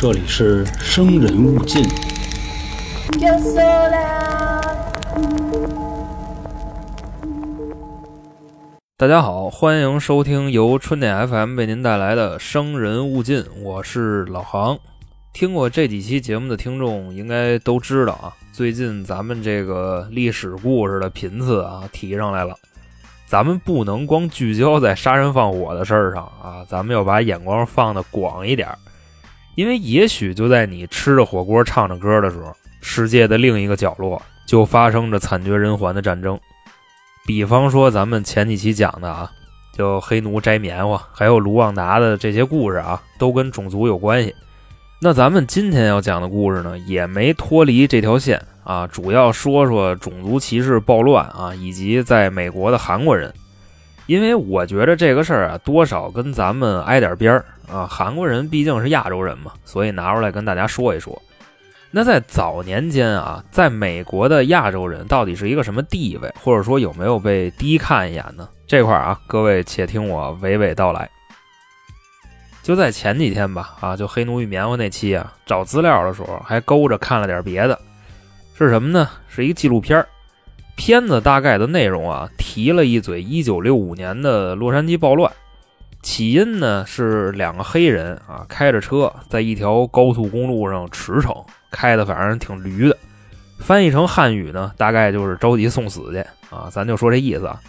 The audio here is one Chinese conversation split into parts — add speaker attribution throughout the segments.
Speaker 1: 这里是生人勿近。
Speaker 2: 大家好，欢迎收听由春点 FM 为您带来的《生人勿近》，我是老航。听过这几期节目的听众应该都知道啊，最近咱们这个历史故事的频次啊提上来了，咱们不能光聚焦在杀人放火的事儿上啊，咱们要把眼光放得广一点儿，因为也许就在你吃着火锅唱着歌的时候，世界的另一个角落就发生着惨绝人寰的战争。比方说咱们前几期讲的啊，就黑奴摘棉花，还有卢旺达的这些故事啊，都跟种族有关系。那咱们今天要讲的故事呢，也没脱离这条线啊，主要说说种族歧视暴乱啊，以及在美国的韩国人。因为我觉得这个事儿啊，多少跟咱们挨点边儿啊，韩国人毕竟是亚洲人嘛，所以拿出来跟大家说一说。那在早年间啊，在美国的亚洲人到底是一个什么地位，或者说有没有被低看一眼呢？这块啊，各位且听我娓娓道来。就在前几天吧，啊，就黑奴与棉花那期啊，找资料的时候还勾着看了点别的，是什么呢？是一个纪录片儿，片子大概的内容啊，提了一嘴1965年的洛杉矶暴乱，起因呢是两个黑人啊开着车在一条高速公路上驰骋。开的反正挺驴的，翻译成汉语呢，大概就是着急送死去啊，咱就说这意思啊。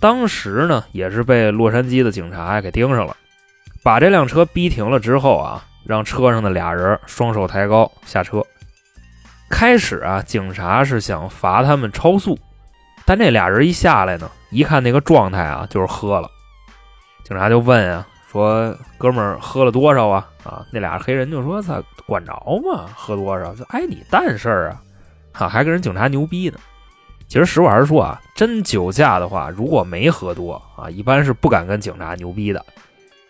Speaker 2: 当时呢，也是被洛杉矶的警察给盯上了，把这辆车逼停了之后啊，让车上的俩人双手抬高下车。开始啊，警察是想罚他们超速，但这俩人一下来呢，一看那个状态啊，就是喝了。警察就问啊。说哥们儿喝了多少啊？啊，那俩黑人就说：“操，管着吗？喝多少就碍你蛋事儿啊！”哈，还跟人警察牛逼呢。其实实话实说啊，真酒驾的话，如果没喝多啊，一般是不敢跟警察牛逼的。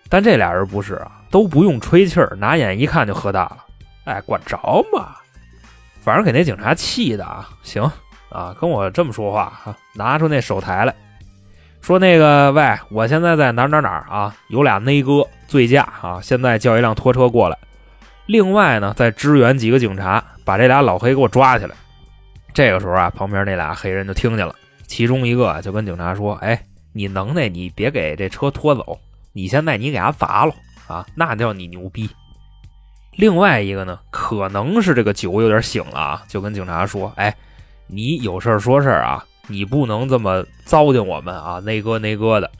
Speaker 2: 但这俩人不是啊，都不用吹气儿，拿眼一看就喝大了。哎，管着吗？反正给那警察气的啊！行啊，跟我这么说话哈，拿出那手台来。说那个喂，我现在在哪哪哪啊？有俩内哥醉驾啊！现在叫一辆拖车过来。另外呢，再支援几个警察，把这俩老黑给我抓起来。这个时候啊，旁边那俩黑人就听见了，其中一个就跟警察说：“哎，你能耐，你别给这车拖走，你现在你给他砸了啊，那叫你牛逼。”另外一个呢，可能是这个酒有点醒了啊，就跟警察说：“哎，你有事说事啊。”你不能这么糟践我们啊！那哥那哥的。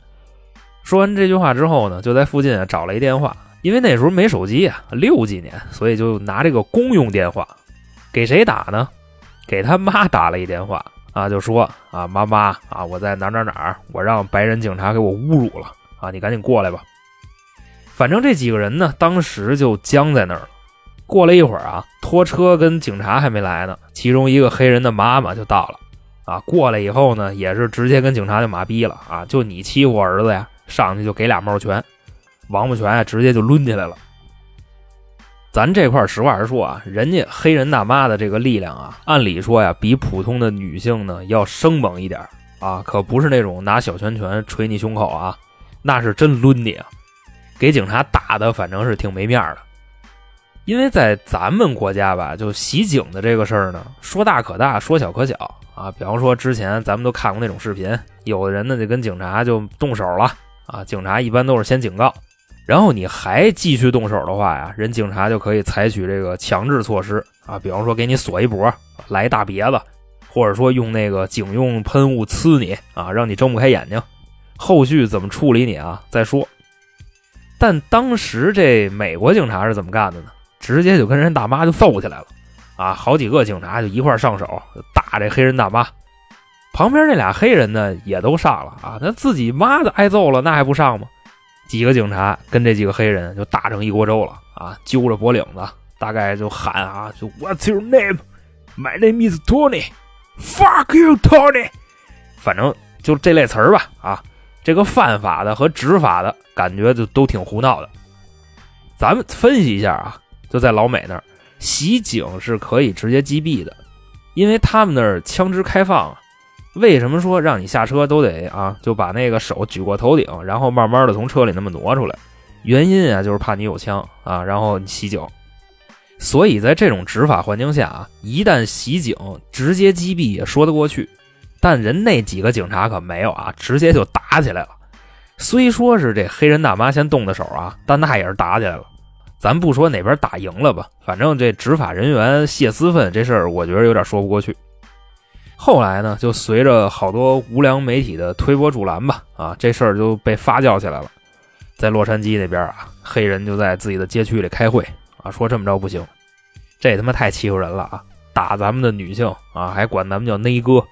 Speaker 2: 说完这句话之后呢，就在附近找了一电话，因为那时候没手机啊，六几年，所以就拿这个公用电话，给谁打呢？给他妈打了一电话啊，就说啊，妈妈啊，我在哪哪哪，我让白人警察给我侮辱了啊，你赶紧过来吧。反正这几个人呢，当时就僵在那儿了。过了一会儿啊，拖车跟警察还没来呢，其中一个黑人的妈妈就到了。啊，过来以后呢，也是直接跟警察就麻痹了啊！就你欺负我儿子呀，上去就给俩帽拳，王八拳啊，直接就抡起来了。咱这块实话实说啊，人家黑人大妈的这个力量啊，按理说呀，比普通的女性呢要生猛一点啊，可不是那种拿小拳拳捶你胸口啊，那是真抡你啊！给警察打的反正是挺没面的，因为在咱们国家吧，就袭警的这个事儿呢，说大可大，说小可小。啊，比方说之前咱们都看过那种视频，有的人呢就跟警察就动手了啊，警察一般都是先警告，然后你还继续动手的话呀，人警察就可以采取这个强制措施啊，比方说给你锁一脖，来一大别子，或者说用那个警用喷雾呲你啊，让你睁不开眼睛，后续怎么处理你啊再说。但当时这美国警察是怎么干的呢？直接就跟人大妈就揍起来了。啊，好几个警察就一块上手打这黑人大妈，旁边那俩黑人呢也都上了啊，那自己妈的挨揍了，那还不上吗？几个警察跟这几个黑人就打成一锅粥了啊，揪着脖领子，大概就喊啊，就 What's your name? My name is Tony. Fuck you, Tony. 反正就这类词儿吧啊，这个犯法的和执法的感觉就都挺胡闹的。咱们分析一下啊，就在老美那儿。袭警是可以直接击毙的，因为他们那儿枪支开放啊。为什么说让你下车都得啊，就把那个手举过头顶，然后慢慢的从车里那么挪出来？原因啊，就是怕你有枪啊，然后袭警。所以在这种执法环境下啊，一旦袭警，直接击毙也说得过去。但人那几个警察可没有啊，直接就打起来了。虽说是这黑人大妈先动的手啊，但那也是打起来了。咱不说哪边打赢了吧，反正这执法人员泄私愤这事儿，我觉得有点说不过去。后来呢，就随着好多无良媒体的推波助澜吧，啊，这事儿就被发酵起来了。在洛杉矶那边啊，黑人就在自己的街区里开会啊，说这么着不行，这他妈太欺负人了啊！打咱们的女性啊，还管咱们叫内哥。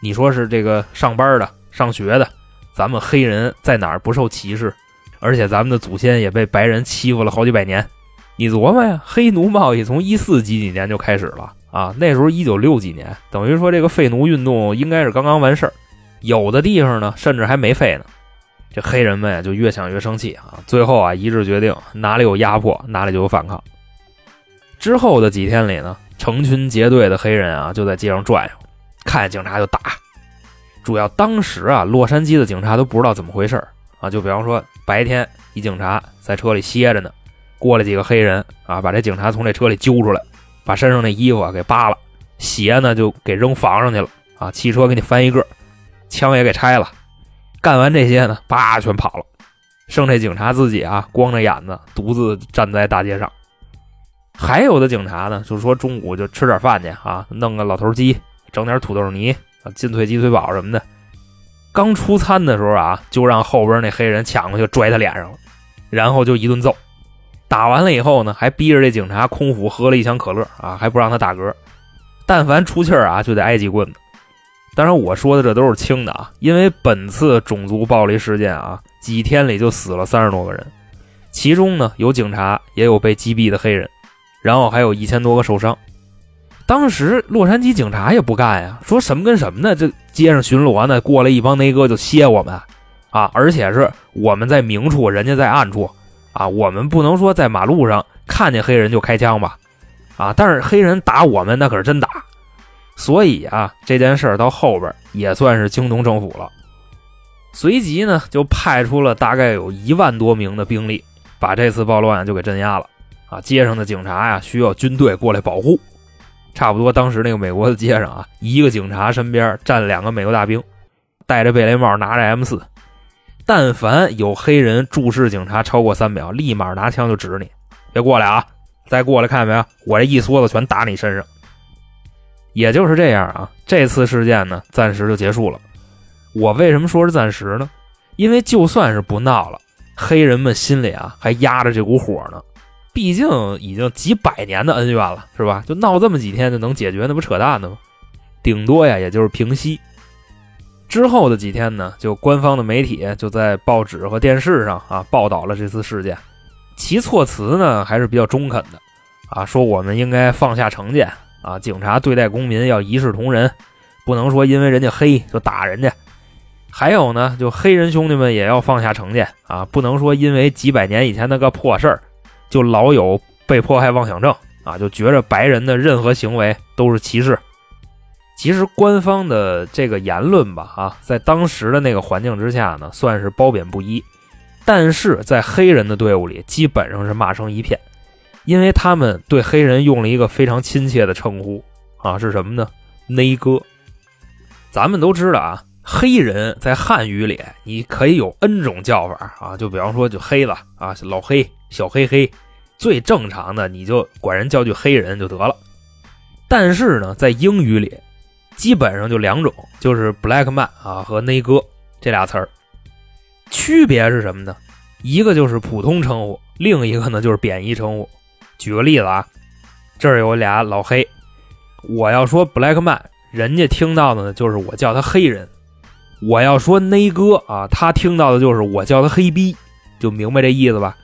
Speaker 2: 你说是这个上班的、上学的，咱们黑人在哪儿不受歧视？而且咱们的祖先也被白人欺负了好几百年。你琢磨呀，黑奴贸易从一四几几年就开始了啊，那时候一九六几年，等于说这个废奴运动应该是刚刚完事儿，有的地方呢甚至还没废呢。这黑人们呀就越想越生气啊，最后啊一致决定哪里有压迫哪里就有反抗。之后的几天里呢，成群结队的黑人啊就在街上转悠。看见警察就打，主要当时啊，洛杉矶的警察都不知道怎么回事啊。就比方说，白天一警察在车里歇着呢，过来几个黑人啊，把这警察从这车里揪出来，把身上那衣服啊给扒了，鞋呢就给扔房上去了啊，汽车给你翻一个，枪也给拆了。干完这些呢，叭全跑了，剩这警察自己啊，光着眼子独自站在大街上。还有的警察呢，就说中午就吃点饭去啊，弄个老头鸡。整点土豆泥啊，金腿鸡腿堡什么的。刚出餐的时候啊，就让后边那黑人抢过去拽他脸上了，然后就一顿揍。打完了以后呢，还逼着这警察空腹喝了一箱可乐啊，还不让他打嗝。但凡出气儿啊，就得挨几棍子。当然，我说的这都是轻的啊，因为本次种族暴力事件啊，几天里就死了三十多个人，其中呢有警察，也有被击毙的黑人，然后还有一千多个受伤。当时洛杉矶警察也不干呀，说什么跟什么呢？这街上巡逻呢，过来一帮内哥就歇我们，啊，而且是我们在明处，人家在暗处，啊，我们不能说在马路上看见黑人就开枪吧，啊，但是黑人打我们那可是真打，所以啊，这件事到后边也算是惊动政府了，随即呢就派出了大概有一万多名的兵力，把这次暴乱就给镇压了，啊，街上的警察呀需要军队过来保护。差不多，当时那个美国的街上啊，一个警察身边站两个美国大兵，戴着贝雷帽，拿着 M 四。但凡有黑人注视警察超过三秒，立马拿枪就指你，别过来啊！再过来，看见没有？我这一梭子全打你身上。也就是这样啊，这次事件呢，暂时就结束了。我为什么说是暂时呢？因为就算是不闹了，黑人们心里啊还压着这股火呢。毕竟已经几百年的恩怨了，是吧？就闹这么几天就能解决，那不扯淡的吗？顶多呀，也就是平息。之后的几天呢，就官方的媒体就在报纸和电视上啊报道了这次事件，其措辞呢还是比较中肯的，啊，说我们应该放下成见啊，警察对待公民要一视同仁，不能说因为人家黑就打人家。还有呢，就黑人兄弟们也要放下成见啊，不能说因为几百年以前那个破事儿。就老有被迫害妄想症啊，就觉着白人的任何行为都是歧视。其实官方的这个言论吧，啊，在当时的那个环境之下呢，算是褒贬不一。但是在黑人的队伍里，基本上是骂声一片，因为他们对黑人用了一个非常亲切的称呼啊，是什么呢？内哥。咱们都知道啊，黑人在汉语里你可以有 N 种叫法啊，就比方说就黑了啊，老黑。小黑黑，最正常的你就管人叫句黑人就得了。但是呢，在英语里，基本上就两种，就是 black man 啊和内哥这俩词儿。区别是什么呢？一个就是普通称呼，另一个呢就是贬义称呼。举个例子啊，这儿有俩老黑，我要说 black man，人家听到的呢就是我叫他黑人；我要说内哥啊，他听到的就是我叫他黑逼，就明白这意思吧？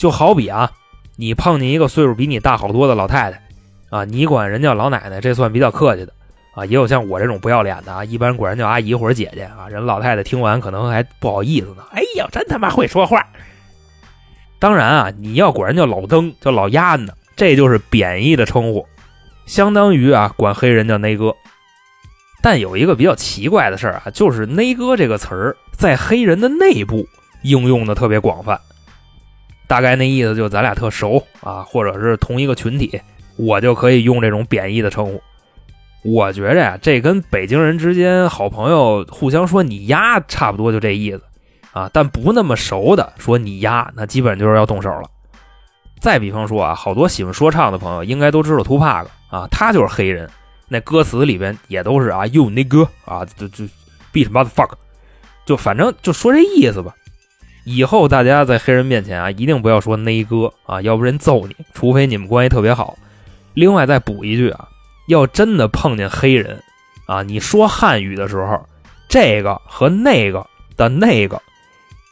Speaker 2: 就好比啊，你碰见一个岁数比你大好多的老太太，啊，你管人叫老奶奶，这算比较客气的，啊，也有像我这种不要脸的啊，一般管人叫阿姨或者姐姐啊，人老太太听完可能还不好意思呢。哎呦，真他妈会说话！当然啊，你要管人叫老登，叫老鸭子，这就是贬义的称呼，相当于啊管黑人叫内哥。但有一个比较奇怪的事儿啊，就是内哥这个词儿在黑人的内部应用的特别广泛。大概那意思就咱俩特熟啊，或者是同一个群体，我就可以用这种贬义的称呼。我觉着呀，这跟北京人之间好朋友互相说你丫差不多就这意思啊，但不那么熟的说你丫，那基本就是要动手了。再比方说啊，好多喜欢说唱的朋友应该都知道 Tupac 啊，他就是黑人，那歌词里边也都是啊，you nigga 啊，就就 beat motherfucker，就反正就说这意思吧。以后大家在黑人面前啊，一定不要说内哥啊，要不人揍你，除非你们关系特别好。另外再补一句啊，要真的碰见黑人啊，你说汉语的时候，这个和那个的那个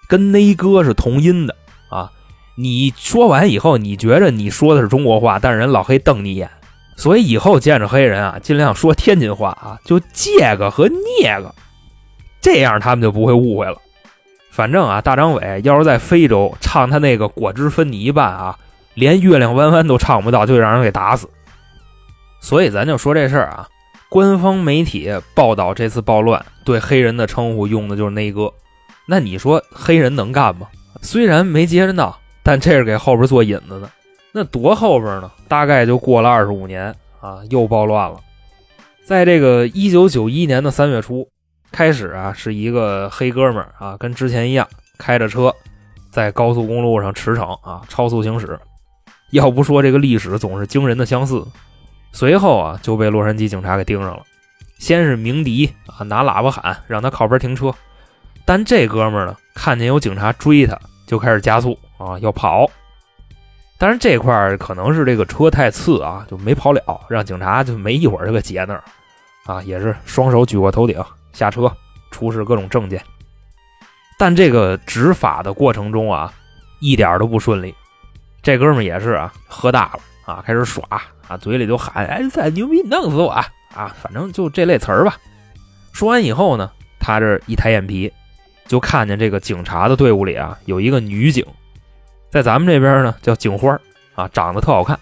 Speaker 2: 跟内哥是同音的啊。你说完以后，你觉着你说的是中国话，但是人老黑瞪你一眼，所以以后见着黑人啊，尽量说天津话啊，就这个和那个，这样他们就不会误会了。反正啊，大张伟要是在非洲唱他那个果汁分你一半啊，连月亮弯弯都唱不到，就让人给打死。所以咱就说这事儿啊，官方媒体报道这次暴乱，对黑人的称呼用的就是内哥。那你说黑人能干吗？虽然没接着闹。但这是给后边做引子的，那多后边呢？大概就过了二十五年啊，又暴乱了。在这个一九九一年的三月初，开始啊，是一个黑哥们儿啊，跟之前一样，开着车在高速公路上驰骋啊，超速行驶。要不说这个历史总是惊人的相似。随后啊，就被洛杉矶警察给盯上了。先是鸣笛啊，拿喇叭喊让他靠边停车，但这哥们儿呢，看见有警察追他，就开始加速。啊，要跑，但是这块儿可能是这个车太次啊，就没跑了，让警察就没一会儿就给截那儿，啊，也是双手举过头顶下车，出示各种证件。但这个执法的过程中啊，一点都不顺利。这哥们也是啊，喝大了啊，开始耍啊，嘴里就喊：“哎，再牛逼，弄死我啊！”反正就这类词儿吧。说完以后呢，他这一抬眼皮，就看见这个警察的队伍里啊，有一个女警。在咱们这边呢，叫警花啊，长得特好看。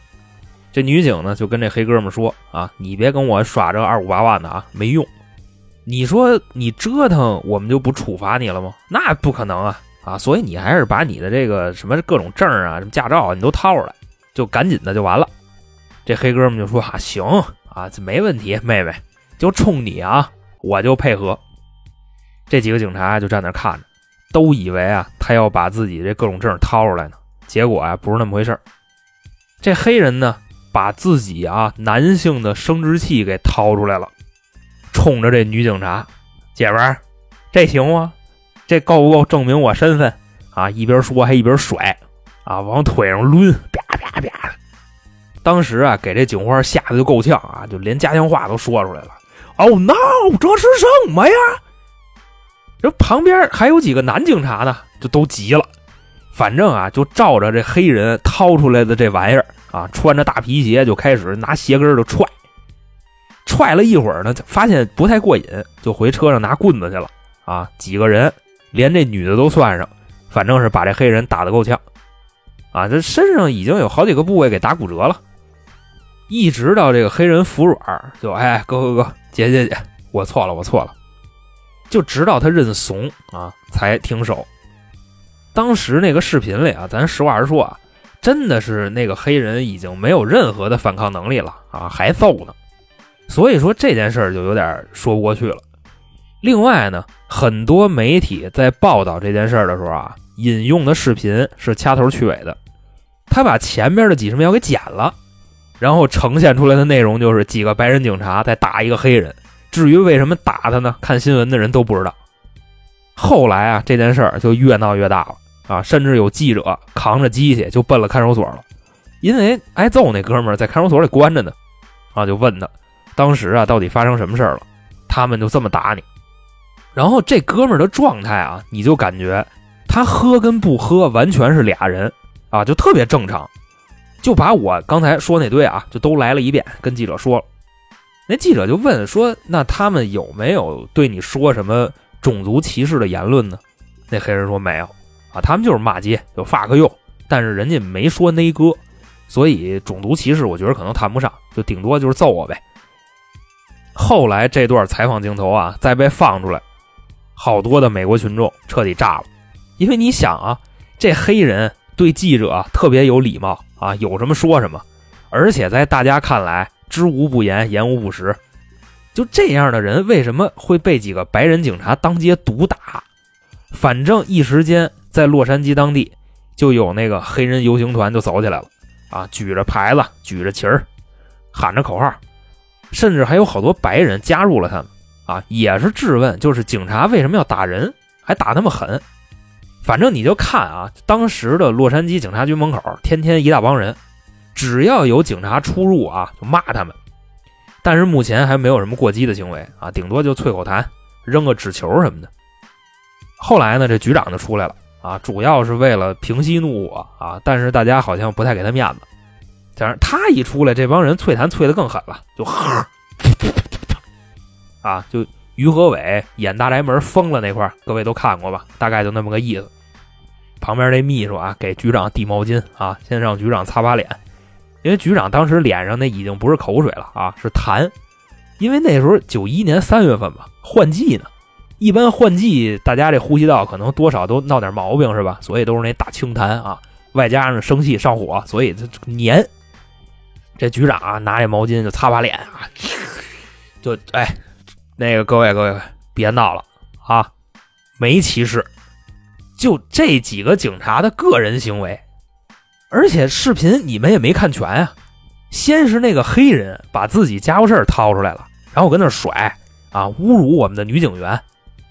Speaker 2: 这女警呢，就跟这黑哥们说啊：“你别跟我耍这二五八万的啊，没用。你说你折腾，我们就不处罚你了吗？那不可能啊啊！所以你还是把你的这个什么各种证啊、什么驾照，你都掏出来，就赶紧的就完了。”这黑哥们就说：“啊，行啊，这没问题，妹妹，就冲你啊，我就配合。”这几个警察就站那看着。都以为啊，他要把自己这各种证掏出来呢，结果啊，不是那么回事这黑人呢，把自己啊男性的生殖器给掏出来了，冲着这女警察，姐们儿，这行吗？这够不够证明我身份啊？一边说还一边甩啊，往腿上抡，啪啪啪。当时啊，给这警花吓得就够呛啊，就连家乡话都说出来了。Oh no，这是什么呀？这旁边还有几个男警察呢，就都急了。反正啊，就照着这黑人掏出来的这玩意儿啊，穿着大皮鞋就开始拿鞋跟就踹。踹了一会儿呢，发现不太过瘾，就回车上拿棍子去了。啊，几个人连这女的都算上，反正是把这黑人打得够呛。啊，这身上已经有好几个部位给打骨折了。一直到这个黑人服软，就哎，哥哥哥，姐姐姐，我错了，我错了。就直到他认怂啊，才停手。当时那个视频里啊，咱实话实说啊，真的是那个黑人已经没有任何的反抗能力了啊，还揍呢。所以说这件事儿就有点说不过去了。另外呢，很多媒体在报道这件事儿的时候啊，引用的视频是掐头去尾的，他把前面的几十秒给剪了，然后呈现出来的内容就是几个白人警察在打一个黑人。至于为什么打他呢？看新闻的人都不知道。后来啊，这件事儿就越闹越大了啊，甚至有记者扛着机器就奔了看守所了，因为挨揍那哥们儿在看守所里关着呢，啊，就问他当时啊到底发生什么事了？他们就这么打你？然后这哥们儿的状态啊，你就感觉他喝跟不喝完全是俩人啊，就特别正常，就把我刚才说那堆啊，就都来了一遍，跟记者说了。那记者就问说：“那他们有没有对你说什么种族歧视的言论呢？”那黑人说：“没有啊，他们就是骂街，就 fuck you，但是人家没说那哥，所以种族歧视我觉得可能谈不上，就顶多就是揍我呗。”后来这段采访镜头啊再被放出来，好多的美国群众彻底炸了，因为你想啊，这黑人对记者特别有礼貌啊，有什么说什么，而且在大家看来知无不言，言无不实。就这样的人，为什么会被几个白人警察当街毒打？反正一时间，在洛杉矶当地就有那个黑人游行团就走起来了啊，举着牌子，举着旗儿，喊着口号，甚至还有好多白人加入了他们啊，也是质问，就是警察为什么要打人，还打那么狠？反正你就看啊，当时的洛杉矶警察局门口，天天一大帮人，只要有警察出入啊，就骂他们。但是目前还没有什么过激的行为啊，顶多就啐口痰、扔个纸球什么的。后来呢，这局长就出来了啊，主要是为了平息怒火啊，但是大家好像不太给他面子。但是他一出来，这帮人淬痰啐得更狠了，就呵，啊，就于和伟演大宅门疯了那块各位都看过吧？大概就那么个意思。旁边这秘书啊，给局长递毛巾啊，先让局长擦把脸，因为局长当时脸上那已经不是口水了啊，是痰。因为那时候九一年三月份吧，换季呢，一般换季大家这呼吸道可能多少都闹点毛病是吧？所以都是那大清痰啊，外加上生气上火，所以它黏。这局长啊，拿这毛巾就擦把脸啊，就哎，那个各位各位别闹了啊，没歧视。就这几个警察的个人行为，而且视频你们也没看全啊。先是那个黑人把自己家伙事掏出来了，然后跟那甩啊，侮辱我们的女警员，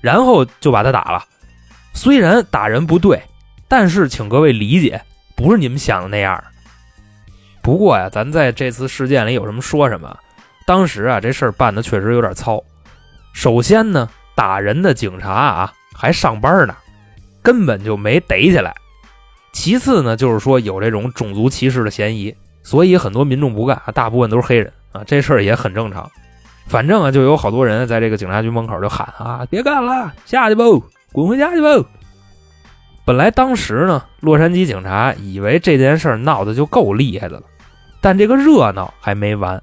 Speaker 2: 然后就把他打了。虽然打人不对，但是请各位理解，不是你们想的那样。不过呀，咱在这次事件里有什么说什么。当时啊，这事儿办的确实有点糙。首先呢，打人的警察啊还上班呢。根本就没逮起来。其次呢，就是说有这种种族歧视的嫌疑，所以很多民众不干，大部分都是黑人啊，这事儿也很正常。反正啊，就有好多人在这个警察局门口就喊啊，别干了，下去吧，滚回家去吧。本来当时呢，洛杉矶警察以为这件事闹得就够厉害的了，但这个热闹还没完，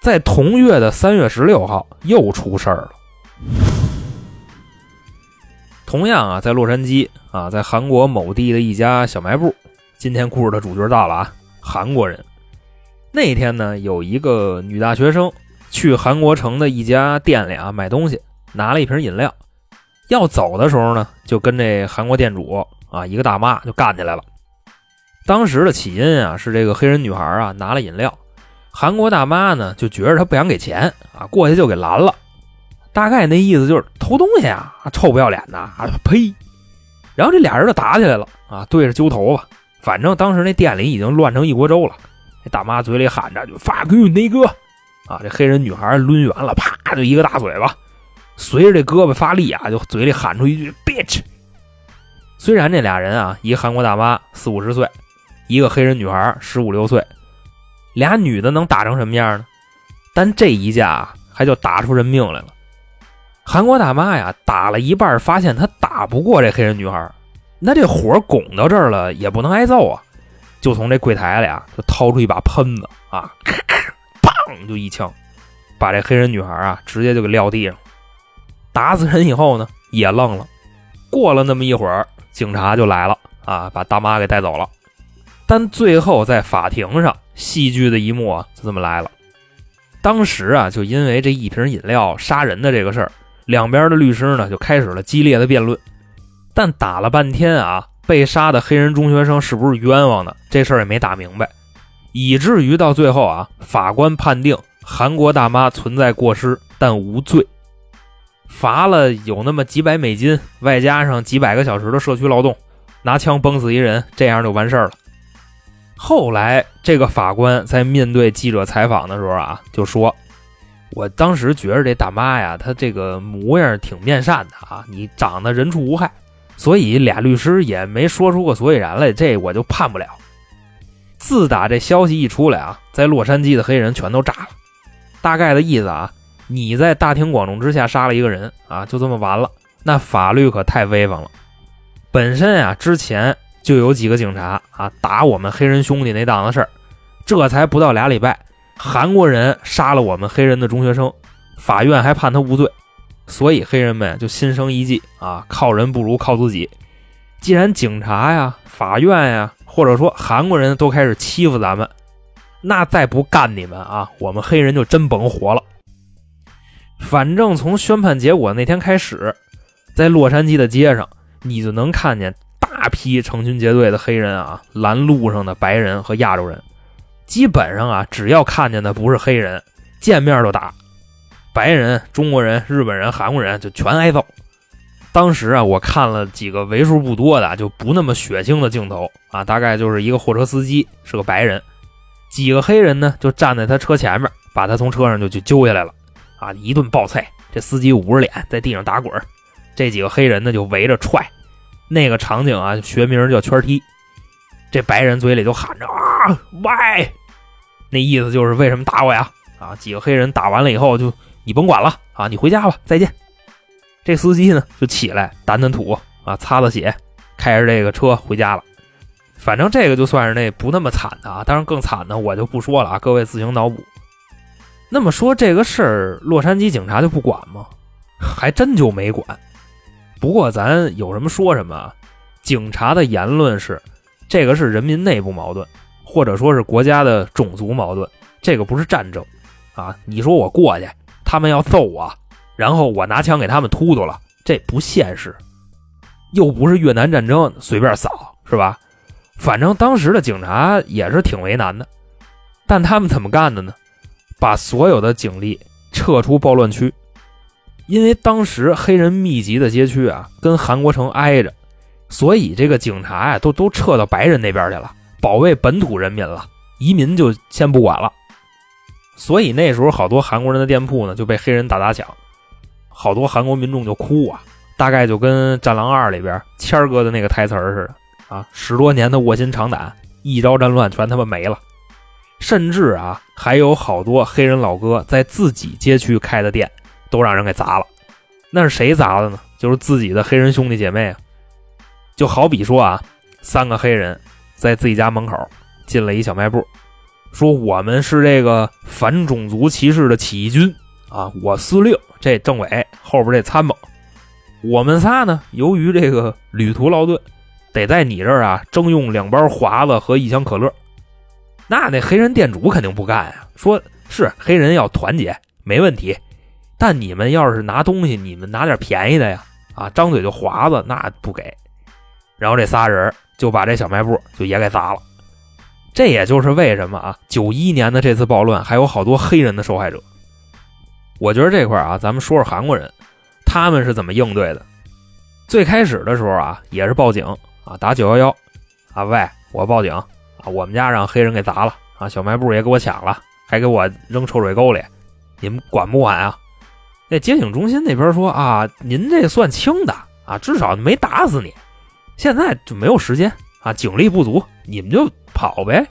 Speaker 2: 在同月的三月十六号又出事儿了。同样啊，在洛杉矶啊，在韩国某地的一家小卖部，今天故事的主角到了啊，韩国人。那天呢，有一个女大学生去韩国城的一家店里啊买东西，拿了一瓶饮料，要走的时候呢，就跟这韩国店主啊一个大妈就干起来了。当时的起因啊，是这个黑人女孩啊拿了饮料，韩国大妈呢就觉着她不想给钱啊，过去就给拦了。大概那意思就是偷东西啊，臭不要脸的啊！呸！然后这俩人就打起来了啊，对着揪头发。反正当时那店里已经乱成一锅粥了。这大妈嘴里喊着就 “fuck you，那哥”，啊，这黑人女孩抡圆了，啪就一个大嘴巴。随着这胳膊发力啊，就嘴里喊出一句 “bitch”。虽然这俩人啊，一韩国大妈四五十岁，一个黑人女孩十五六岁，俩女的能打成什么样呢？但这一架，还就打出人命来了。韩国大妈呀，打了一半，发现她打不过这黑人女孩，那这火拱到这儿了，也不能挨揍啊，就从这柜台里啊，就掏出一把喷子啊，砰就一枪，把这黑人女孩啊，直接就给撂地上。打死人以后呢，也愣了。过了那么一会儿，警察就来了啊，把大妈给带走了。但最后在法庭上，戏剧的一幕啊，就这么来了。当时啊，就因为这一瓶饮料杀人的这个事儿。两边的律师呢就开始了激烈的辩论，但打了半天啊，被杀的黑人中学生是不是冤枉的？这事儿也没打明白，以至于到最后啊，法官判定韩国大妈存在过失，但无罪，罚了有那么几百美金，外加上几百个小时的社区劳动，拿枪崩死一人，这样就完事儿了。后来这个法官在面对记者采访的时候啊，就说。我当时觉着这大妈呀，她这个模样挺面善的啊，你长得人畜无害，所以俩律师也没说出个所以然来，这我就判不了。自打这消息一出来啊，在洛杉矶的黑人全都炸了。大概的意思啊，你在大庭广众之下杀了一个人啊，就这么完了？那法律可太威风了。本身啊，之前就有几个警察啊打我们黑人兄弟那档子事儿，这才不到俩礼拜。韩国人杀了我们黑人的中学生，法院还判他无罪，所以黑人们就心生一计啊，靠人不如靠自己。既然警察呀、法院呀，或者说韩国人都开始欺负咱们，那再不干你们啊，我们黑人就真甭活了。反正从宣判结果那天开始，在洛杉矶的街上，你就能看见大批成群结队的黑人啊拦路上的白人和亚洲人。基本上啊，只要看见的不是黑人，见面就打。白人、中国人、日本人、韩国人就全挨揍。当时啊，我看了几个为数不多的就不那么血腥的镜头啊，大概就是一个货车司机是个白人，几个黑人呢就站在他车前面，把他从车上就去揪下来了。啊，一顿暴踹，这司机捂着脸在地上打滚这几个黑人呢就围着踹，那个场景啊学名叫圈踢。这白人嘴里就喊着啊喂，那意思就是为什么打我呀？啊，几个黑人打完了以后就你甭管了啊，你回家吧，再见。这司机呢就起来掸掸土啊，擦擦血，开着这个车回家了。反正这个就算是那不那么惨的啊，当然更惨的我就不说了啊，各位自行脑补。那么说这个事儿，洛杉矶警察就不管吗？还真就没管。不过咱有什么说什么啊，警察的言论是，这个是人民内部矛盾，或者说是国家的种族矛盾，这个不是战争啊！你说我过去，他们要揍我，然后我拿枪给他们突突了，这不现实。又不是越南战争，随便扫是吧？反正当时的警察也是挺为难的，但他们怎么干的呢？把所有的警力撤出暴乱区，因为当时黑人密集的街区啊，跟韩国城挨着，所以这个警察呀，都都撤到白人那边去了，保卫本土人民了。移民就先不管了。所以那时候好多韩国人的店铺呢就被黑人打砸抢，好多韩国民众就哭啊，大概就跟《战狼二》里边谦哥的那个台词似的啊，十多年的卧薪尝胆，一朝战乱全他妈没了。甚至啊，还有好多黑人老哥在自己街区开的店，都让人给砸了。那是谁砸的呢？就是自己的黑人兄弟姐妹啊。就好比说啊，三个黑人在自己家门口进了一小卖部，说我们是这个反种族歧视的起义军啊，我司令，这政委后边这参谋，我们仨呢，由于这个旅途劳顿，得在你这儿啊征用两包华子和一箱可乐。那那黑人店主肯定不干呀，说是黑人要团结没问题，但你们要是拿东西，你们拿点便宜的呀，啊，张嘴就划子，那不给。然后这仨人就把这小卖部就也给砸了。这也就是为什么啊，九一年的这次暴乱还有好多黑人的受害者。我觉得这块啊，咱们说说韩国人，他们是怎么应对的。最开始的时候啊，也是报警啊，打九幺幺啊，喂，我报警。啊，我们家让黑人给砸了啊！小卖部也给我抢了，还给我扔臭水沟里，你们管不管啊？那接警中心那边说啊，您这算轻的啊，至少没打死你。现在就没有时间啊，警力不足，你们就跑呗。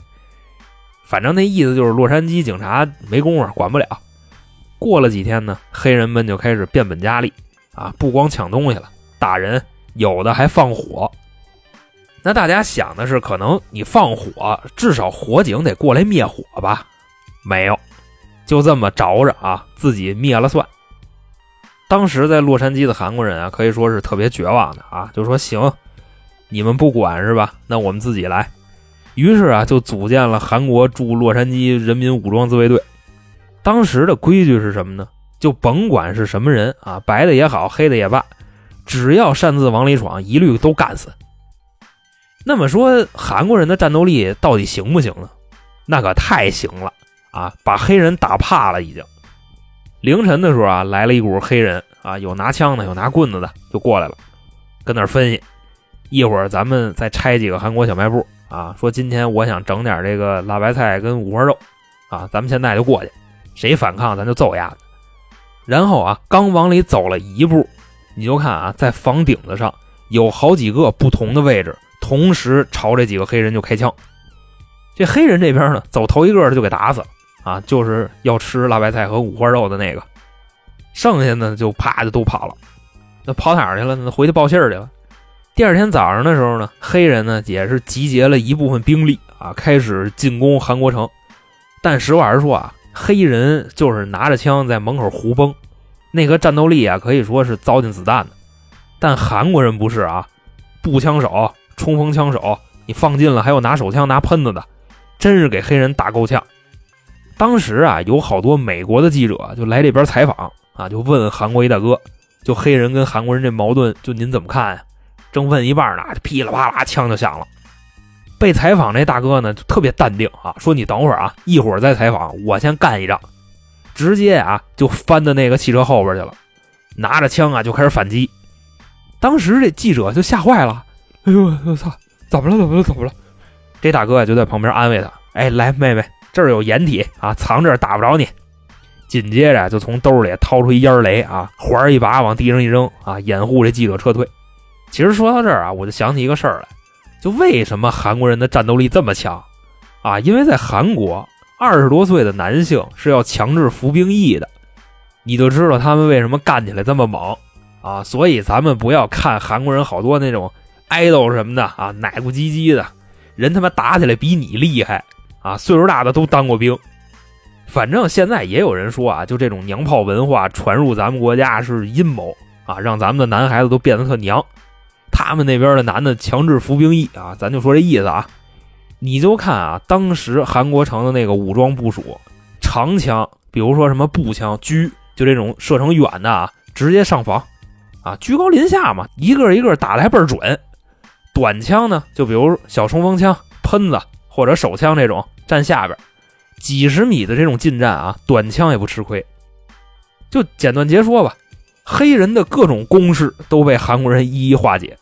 Speaker 2: 反正那意思就是洛杉矶警察没工夫，管不了。过了几天呢，黑人们就开始变本加厉啊，不光抢东西了，打人，有的还放火。那大家想的是，可能你放火，至少火警得过来灭火吧？没有，就这么着着啊，自己灭了算。当时在洛杉矶的韩国人啊，可以说是特别绝望的啊，就说行，你们不管是吧？那我们自己来。于是啊，就组建了韩国驻洛杉矶人民武装自卫队。当时的规矩是什么呢？就甭管是什么人啊，白的也好，黑的也罢，只要擅自往里闯，一律都干死。那么说，韩国人的战斗力到底行不行呢？那可太行了啊！把黑人打怕了，已经。凌晨的时候啊，来了一股黑人啊，有拿枪的，有拿棍子的，就过来了，跟那分析。一会儿咱们再拆几个韩国小卖部啊，说今天我想整点这个辣白菜跟五花肉啊，咱们现在就过去，谁反抗咱就揍丫的。然后啊，刚往里走了一步，你就看啊，在房顶子上有好几个不同的位置。同时朝这几个黑人就开枪，这黑人这边呢，走头一个就给打死了啊！就是要吃辣白菜和五花肉的那个，剩下的就啪就都跑了。那跑哪儿去了？那回去报信儿去了。第二天早上的时候呢，黑人呢也是集结了一部分兵力啊，开始进攻韩国城。但实话实说啊，黑人就是拿着枪在门口胡崩，那个战斗力啊可以说是糟践子弹的。但韩国人不是啊。步枪手、冲锋枪手，你放近了还有拿手枪、拿喷子的，真是给黑人打够呛。当时啊，有好多美国的记者就来这边采访啊，就问韩国一大哥，就黑人跟韩国人这矛盾，就您怎么看呀？正问一半呢，噼里啪啦枪就响了。被采访那大哥呢，就特别淡定啊，说你等会儿啊，一会儿再采访，我先干一仗。直接啊，就翻到那个汽车后边去了，拿着枪啊就开始反击。当时这记者就吓坏了，哎呦我操，怎么了？怎么了？怎么了？这大哥啊就在旁边安慰他，哎，来妹妹，这儿有掩体啊，藏这儿打不着你。紧接着就从兜里掏出一烟雷啊，环一把往地上一扔啊，掩护这记者撤退。其实说到这儿啊，我就想起一个事儿来，就为什么韩国人的战斗力这么强啊？因为在韩国。二十多岁的男性是要强制服兵役的，你就知道他们为什么干起来这么猛啊！所以咱们不要看韩国人好多那种爱豆什么的啊，奶不唧唧的，人他妈打起来比你厉害啊！岁数大的都当过兵，反正现在也有人说啊，就这种娘炮文化传入咱们国家是阴谋啊，让咱们的男孩子都变得特娘。他们那边的男的强制服兵役啊，咱就说这意思啊。你就看啊，当时韩国城的那个武装部署，长枪，比如说什么步枪、狙，就这种射程远的啊，直接上房，啊，居高临下嘛，一个一个打的还倍儿准。短枪呢，就比如小冲锋枪、喷子或者手枪这种，站下边，几十米的这种近战啊，短枪也不吃亏。就简短截说吧，黑人的各种攻势都被韩国人一一化解。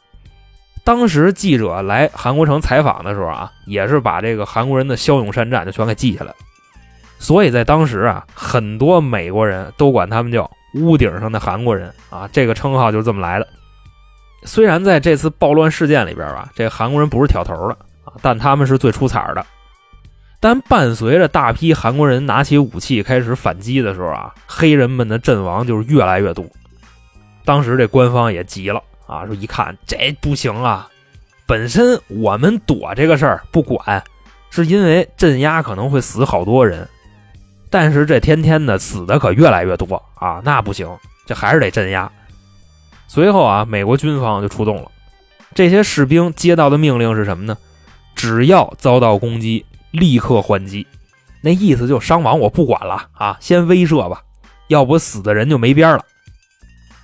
Speaker 2: 当时记者来韩国城采访的时候啊，也是把这个韩国人的骁勇善战就全给记下来。所以在当时啊，很多美国人都管他们叫“屋顶上的韩国人”啊，这个称号就是这么来的。虽然在这次暴乱事件里边吧，这韩国人不是挑头的，但他们是最出彩的。但伴随着大批韩国人拿起武器开始反击的时候啊，黑人们的阵亡就是越来越多。当时这官方也急了。啊，说一看这不行啊！本身我们躲这个事儿不管，是因为镇压可能会死好多人，但是这天天的死的可越来越多啊，那不行，这还是得镇压。随后啊，美国军方就出动了，这些士兵接到的命令是什么呢？只要遭到攻击，立刻还击。那意思就伤亡我不管了啊，先威慑吧，要不死的人就没边了。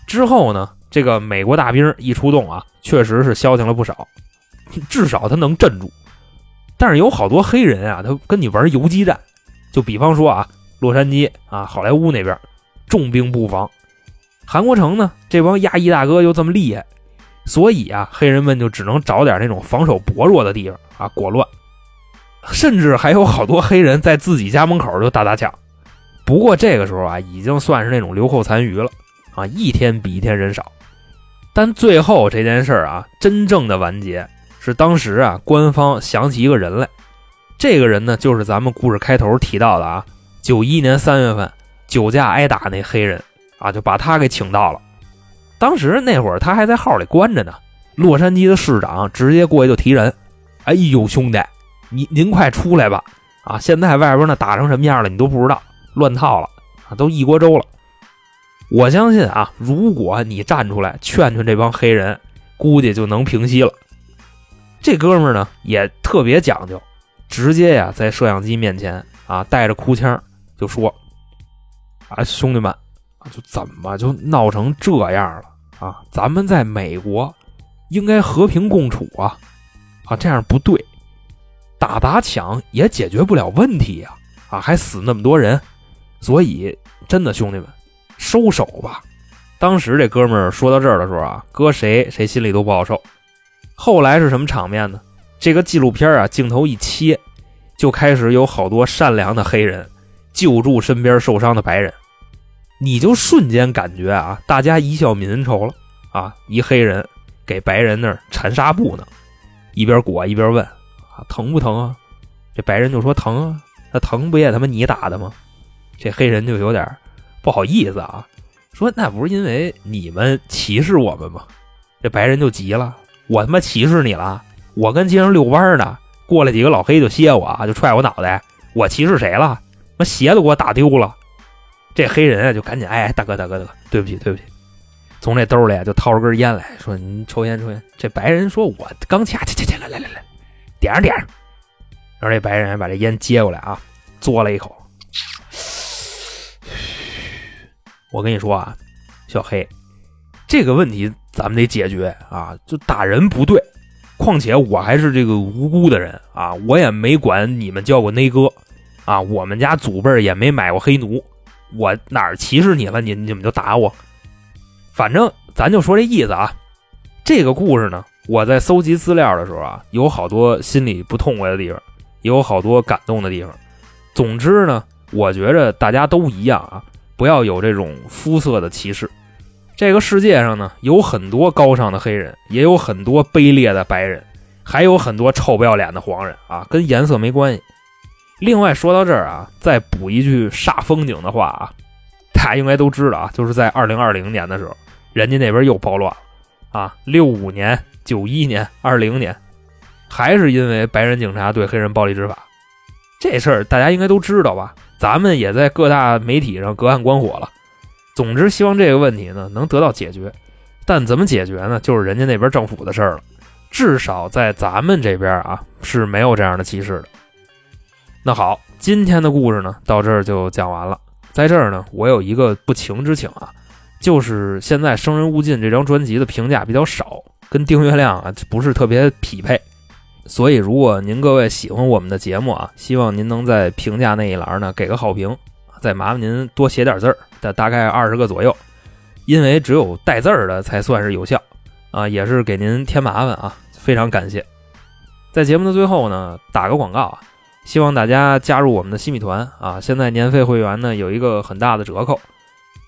Speaker 2: 之后呢？这个美国大兵一出动啊，确实是消停了不少，至少他能镇住。但是有好多黑人啊，他跟你玩游击战，就比方说啊，洛杉矶啊，好莱坞那边重兵布防，韩国城呢，这帮亚裔大哥又这么厉害，所以啊，黑人们就只能找点那种防守薄弱的地方啊，裹乱。甚至还有好多黑人在自己家门口就打打抢。不过这个时候啊，已经算是那种留后残余了啊，一天比一天人少。但最后这件事儿啊，真正的完结是当时啊，官方想起一个人来，这个人呢，就是咱们故事开头提到的啊，九一年三月份酒驾挨打那黑人啊，就把他给请到了。当时那会儿他还在号里关着呢，洛杉矶的市长直接过去就提人，哎呦兄弟，您您快出来吧，啊，现在外边呢打成什么样了，你都不知道，乱套了啊，都一锅粥了。我相信啊，如果你站出来劝劝这帮黑人，估计就能平息了。这哥们呢也特别讲究，直接呀在摄像机面前啊带着哭腔就说：“啊兄弟们，就怎么就闹成这样了啊？咱们在美国应该和平共处啊，啊这样不对，打打抢也解决不了问题呀，啊还死那么多人，所以真的兄弟们。”收手吧！当时这哥们儿说到这儿的时候啊，搁谁谁心里都不好受。后来是什么场面呢？这个纪录片啊，镜头一切，就开始有好多善良的黑人救助身边受伤的白人，你就瞬间感觉啊，大家一笑泯恩仇了啊！一黑人给白人那儿缠纱布呢，一边裹一边问啊，疼不疼啊？这白人就说疼啊，那疼不也他妈你打的吗？这黑人就有点。不好意思啊，说那不是因为你们歧视我们吗？这白人就急了，我他妈歧视你了？我跟街上遛弯呢，过来几个老黑就歇我，就踹我脑袋，我歧视谁了？那鞋都给我打丢了。这黑人啊就赶紧哎，大哥大哥大哥，对不起对不起。从这兜里就掏出根烟来说：“您抽烟抽烟。”这白人说：“我刚掐，掐掐掐，来来来来，点上点上。”然后这白人把这烟接过来啊，嘬了一口。我跟你说啊，小黑，这个问题咱们得解决啊！就打人不对，况且我还是这个无辜的人啊，我也没管你们叫过内哥啊，我们家祖辈也没买过黑奴，我哪儿歧视你了？你你们就打我？反正咱就说这意思啊。这个故事呢，我在搜集资料的时候啊，有好多心里不痛快的地方，也有好多感动的地方。总之呢，我觉着大家都一样啊。不要有这种肤色的歧视。这个世界上呢，有很多高尚的黑人，也有很多卑劣的白人，还有很多臭不要脸的黄人啊，跟颜色没关系。另外说到这儿啊，再补一句煞风景的话啊，大家应该都知道啊，就是在二零二零年的时候，人家那边又暴乱了啊，六五年、九一年、二零年，还是因为白人警察对黑人暴力执法。这事儿大家应该都知道吧？咱们也在各大媒体上隔岸观火了。总之，希望这个问题呢能得到解决。但怎么解决呢？就是人家那边政府的事儿了。至少在咱们这边啊是没有这样的歧视的。那好，今天的故事呢到这儿就讲完了。在这儿呢，我有一个不情之请啊，就是现在《生人勿近》这张专辑的评价比较少，跟订阅量啊不是特别匹配。所以，如果您各位喜欢我们的节目啊，希望您能在评价那一栏呢给个好评，再麻烦您多写点字儿，大大概二十个左右，因为只有带字儿的才算是有效啊，也是给您添麻烦啊，非常感谢。在节目的最后呢，打个广告啊，希望大家加入我们的新米团啊，现在年费会员呢有一个很大的折扣，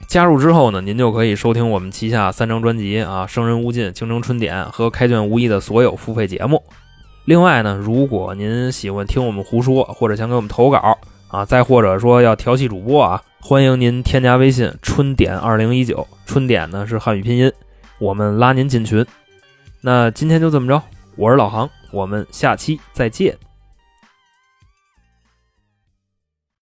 Speaker 2: 加入之后呢，您就可以收听我们旗下三张专辑啊，《生人勿近》《京城春典》和《开卷无益》的所有付费节目。另外呢，如果您喜欢听我们胡说，或者想给我们投稿啊，再或者说要调戏主播啊，欢迎您添加微信“春点二零一九”，春点呢是汉语拼音，我们拉您进群。那今天就这么着，我是老航，我们下期再见。